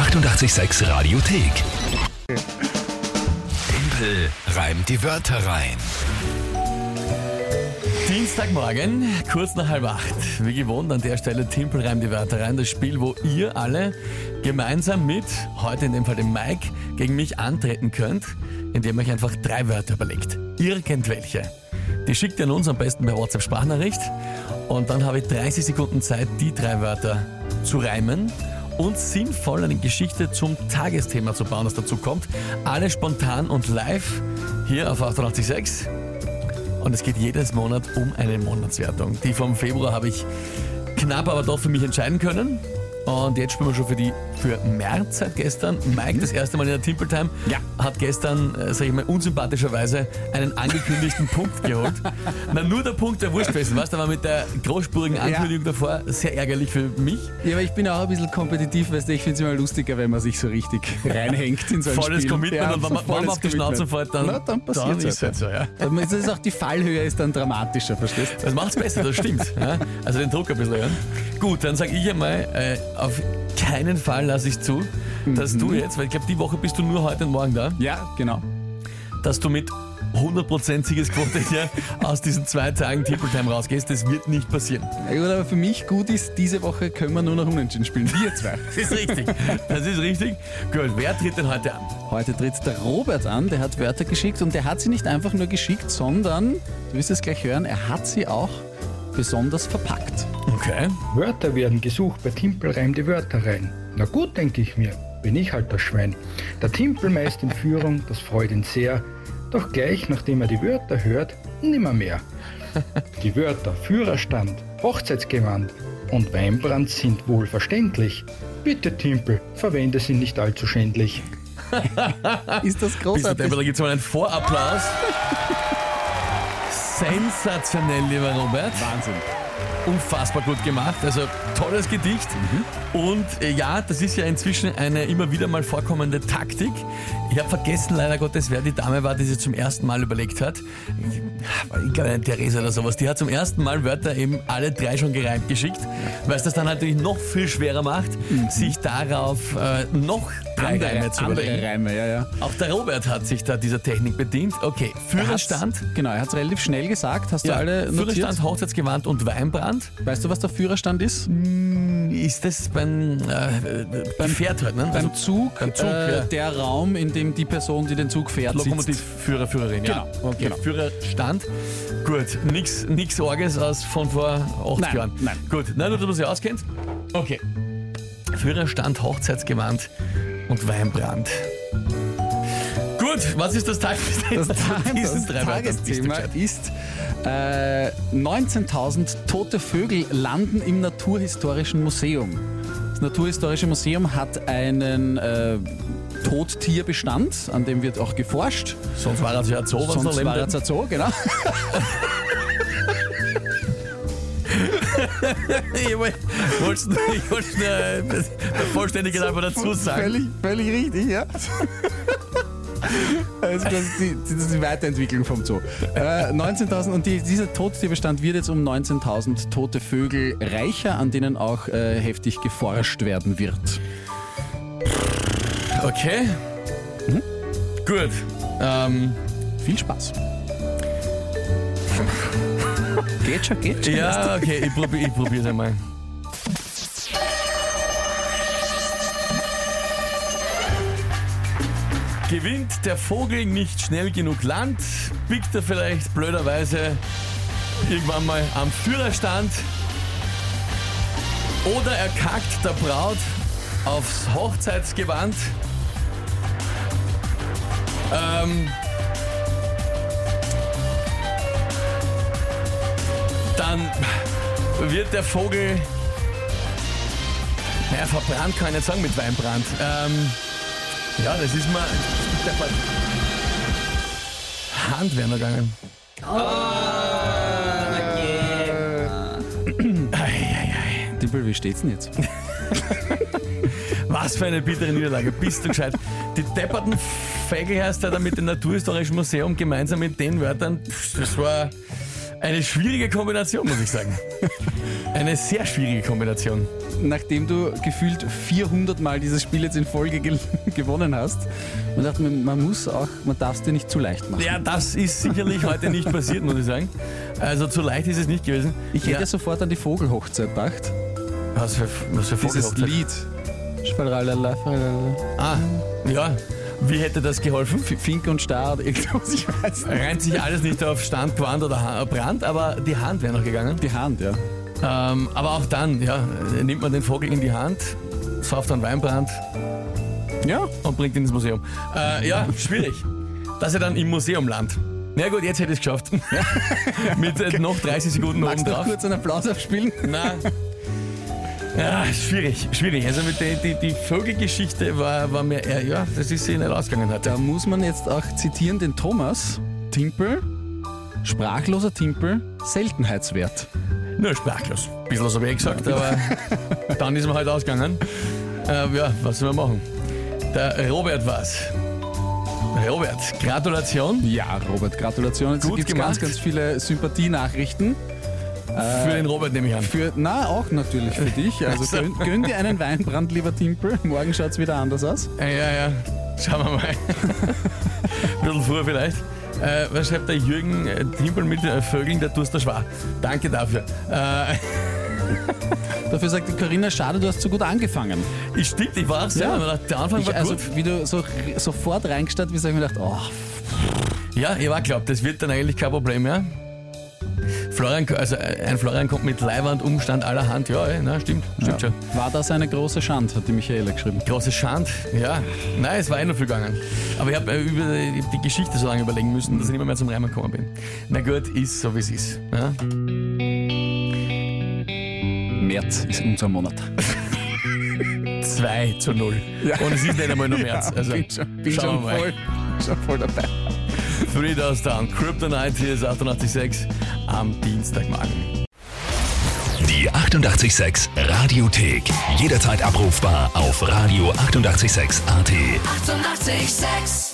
886 Radiothek. Tempel reimt die Wörter rein. Dienstagmorgen, kurz nach halb acht. Wie gewohnt an der Stelle Timpel reimt die Wörter rein. Das Spiel, wo ihr alle gemeinsam mit, heute in dem Fall dem Mike, gegen mich antreten könnt, indem ihr euch einfach drei Wörter überlegt. Irgendwelche. Die schickt ihr an uns am besten per WhatsApp Sprachnachricht. Und dann habe ich 30 Sekunden Zeit, die drei Wörter zu reimen und sinnvoll eine Geschichte zum Tagesthema zu bauen, das dazu kommt. Alles spontan und live hier auf 886. Und es geht jedes Monat um eine Monatswertung. Die vom Februar habe ich knapp aber doch für mich entscheiden können. Und jetzt spielen wir schon für die für März seit gestern. Mike das erste Mal in der Timple Time Ja. hat gestern, äh, sag ich mal, unsympathischerweise einen angekündigten Punkt geholt. Na, nur der Punkt der gewesen, weißt du, aber mit der großspurigen Ankündigung davor sehr ärgerlich für mich. Ja, aber ich bin auch ein bisschen kompetitiv, weißt du, ich finde es immer lustiger, wenn man sich so richtig reinhängt in so ein Volles Spiel. Commitment Ja, und wenn man, wenn man auf die Schnauze fällt, dann, Na, dann passiert es halt so. Ja. Das ist auch die Fallhöhe ist dann dramatischer, verstehst du? Das macht's besser, das stimmt. Ja? Also den Druck ein bisschen erhöhen. Gut, dann sage ich einmal, äh, auf keinen Fall lasse ich zu, dass du jetzt, weil ich glaube, die Woche bist du nur heute und morgen da, Ja, genau. dass du mit 100% Siegesquote hier aus diesen zwei Tagen Triple Time rausgehst. Das wird nicht passieren. Ja, gut, aber für mich gut ist, diese Woche können wir nur noch unentschieden spielen. Wir zwei. Das ist richtig. Das ist richtig. Gut, wer tritt denn heute an? Heute tritt der Robert an, der hat Wörter geschickt und der hat sie nicht einfach nur geschickt, sondern, du wirst es gleich hören, er hat sie auch besonders verpackt. Okay. Wörter werden gesucht bei Timpel reim die Wörter rein. Na gut, denke ich mir, bin ich halt das Schwein. Der Timpel meist in Führung, das freut ihn sehr. Doch gleich nachdem er die Wörter hört, nimmer mehr. Die Wörter Führerstand, Hochzeitsgewand und Weinbrand sind wohl verständlich. Bitte Timpel, verwende sie nicht allzu schändlich. Ist das Bist du großartig? Da gibt es mal einen Vorapplaus. Sensationell, lieber Robert. Wahnsinn. unfassbar gut gemacht. Also tolles Gedicht. Und äh, ja, das ist ja inzwischen eine immer wieder mal vorkommende Taktik. Ich habe vergessen leider Gottes, wer die Dame war, die sie zum ersten Mal überlegt hat. Ich, glaube, eine Theresa oder sowas. Die hat zum ersten Mal Wörter eben alle drei schon gereimt geschickt, weil es das dann natürlich noch viel schwerer macht, sich darauf äh, noch drei Reime zu andere überlegen. Reime, ja, ja. Auch der Robert hat sich da dieser Technik bedient. Okay, Führerstand. Er Genau, er hat es relativ schnell gesagt. Hast du Ja, alle notiert? Führerstand, Hochzeitsgewand und Weinbrand. Weißt du, was der Führerstand ist? Ist das beim, äh, beim Gefährt halt, ne? Beim Zug, beim Zug, äh, ja. der Raum, in dem die Person, die den Zug fährt, sitzt. Lokomotivführer, Führerin, ja. Genau, Okay, genau. Führerstand. Gut, nix, nix Orges aus von vor 80 Nein, Jahren. nein. Gut, nein, nur, dass man sich auskennt. Okay. Führerstand, Hochzeitsgewand und Weinbrand. Gut, was ist das Tagesthema Das, das Tagesthema ist, äh, 19.000 tote Vögel landen im Naturhistorischen Museum. Das Naturhistorische Museum hat einen äh, Tottierbestand, an dem wird auch geforscht. Sonst war das ja so, was Sonst war es so, genau. Ich wollte ich wollt's nur äh, der Vollständigkeit einfach dazu sagen. Völlig, völlig richtig, ja. Das ist die, das ist die Weiterentwicklung vom Zoo. Äh, 19.000 und die, dieser Tottierbestand wird jetzt um 19.000 tote Vögel reicher, an denen auch äh, heftig geforscht werden wird. Okay. Gut. Ähm, Viel Spaß. Geht schon, geht schon. ja, okay, ich probiere ich probier's einmal. Gewinnt der Vogel nicht schnell genug Land, biegt er vielleicht blöderweise irgendwann mal am Führerstand oder er kackt der Braut aufs Hochzeitsgewand. Ähm, dann wird der Vogel. Naja, verbrannt kann ich nicht sagen mit Weinbrand. Ähm, ja, das ist mal. Hand wäre noch gegangen. Eieiei. Dippel, wie steht's denn jetzt? Was für eine bittere Niederlage. Bist du gescheit? Die depperten Fägelheister da mit dem Naturhistorischen Museum gemeinsam mit den Wörtern, pff, das war eine schwierige Kombination, muss ich sagen. Eine sehr schwierige Kombination. nachdem du gefühlt 400 Mal dieses Spiel jetzt in Folge ge gewonnen hast. Und dachte mir, man muss auch, man darf es dir nicht zu leicht machen. Ja, das ist sicherlich heute nicht passiert, muss ich sagen. Also zu leicht ist es nicht gewesen. Ich hätte ja, sofort an die Vogelhochzeit gedacht. was für, was für Dieses Vogelhochzeit? Lied. Schwalalala, falala. Ah, ja. Wie hätte das geholfen? F- Finke und oder irgendwas, ich weiß nicht. Reimt sich alles nicht auf Stand, Quant oder Ha- Brand, aber die Hand wäre noch gegangen. Die Hand, ja. Ähm, aber auch dann, ja, nimmt man den Vogel in die Hand, sauft dann Weinbrand Ja, und bringt ihn ins Museum. Äh, ja, schwierig. Dass er dann im Museum landet. Na gut, jetzt hätte ich es geschafft. Mit äh, noch 30 Sekunden oben magst du drauf. kurz einen Applaus aufspielen? Na. Ja, schwierig, schwierig. Also mit der die, die Vogelgeschichte war, war mir eher, ja, das ist sie nicht ausgegangen hat. Da muss man jetzt auch zitieren den Thomas. Timpel, sprachloser Timpel, Seltenheitswert. Nur sprachlos. Bisschen was habe ich gesagt, aber dann ist mir halt ausgegangen. Äh, ja, was soll man machen? Der Robert war's. Robert, Gratulation Ja, Robert, Gratulation. Jetzt Gut gibt es gemacht. ganz, ganz viele Sympathienachrichten. Für den Robert, nehme ich an. Für, na, auch natürlich für dich. Also So. gönn, gönn dir einen Weinbrand, lieber Timpel. Morgen schaut es wieder anders aus. Ja, ja, ja. Schauen wir mal. Ein bisschen früher vielleicht. Äh, was schreibt der Jürgen Timpel mit äh, Vögeln, der tust der Schwa. Danke dafür. Äh, Dafür sagt die Corinna, schade, du hast so gut angefangen. ich stimmt, ich war auch sehr. Ja. Der Anfang Ich, war also, gut. wie du so sofort reingestartet bist, habe ich mir gedacht, oh, Ja, ich war glaubt, das wird dann eigentlich kein Problem mehr. Florian, also äh, ein Florian kommt mit Leihwand, Umstand allerhand. Ja, ey, na, stimmt, stimmt schon. war das eine große Schande, hat die Michaela geschrieben. Große Schand, ja. Nein, es war eh noch viel gegangen. Aber ich habe äh, über die, die Geschichte so lange überlegen müssen, dass ich nicht mehr, zum Reimen gekommen bin. Na gut, ist so wie es ist. Ja? März ist unser Monat. 2 zu 0. Und es ist nicht einmal nur März. Also, bin schon, bin schauen schon wir mal. voll, schon voll dabei. Three Doors Down, Kryptonite, hier ist 88.6 am Dienstagmorgen. Die 88,6 Radiothek. Jederzeit abrufbar auf radio886.at. 88,6. Eighty-eight, sex.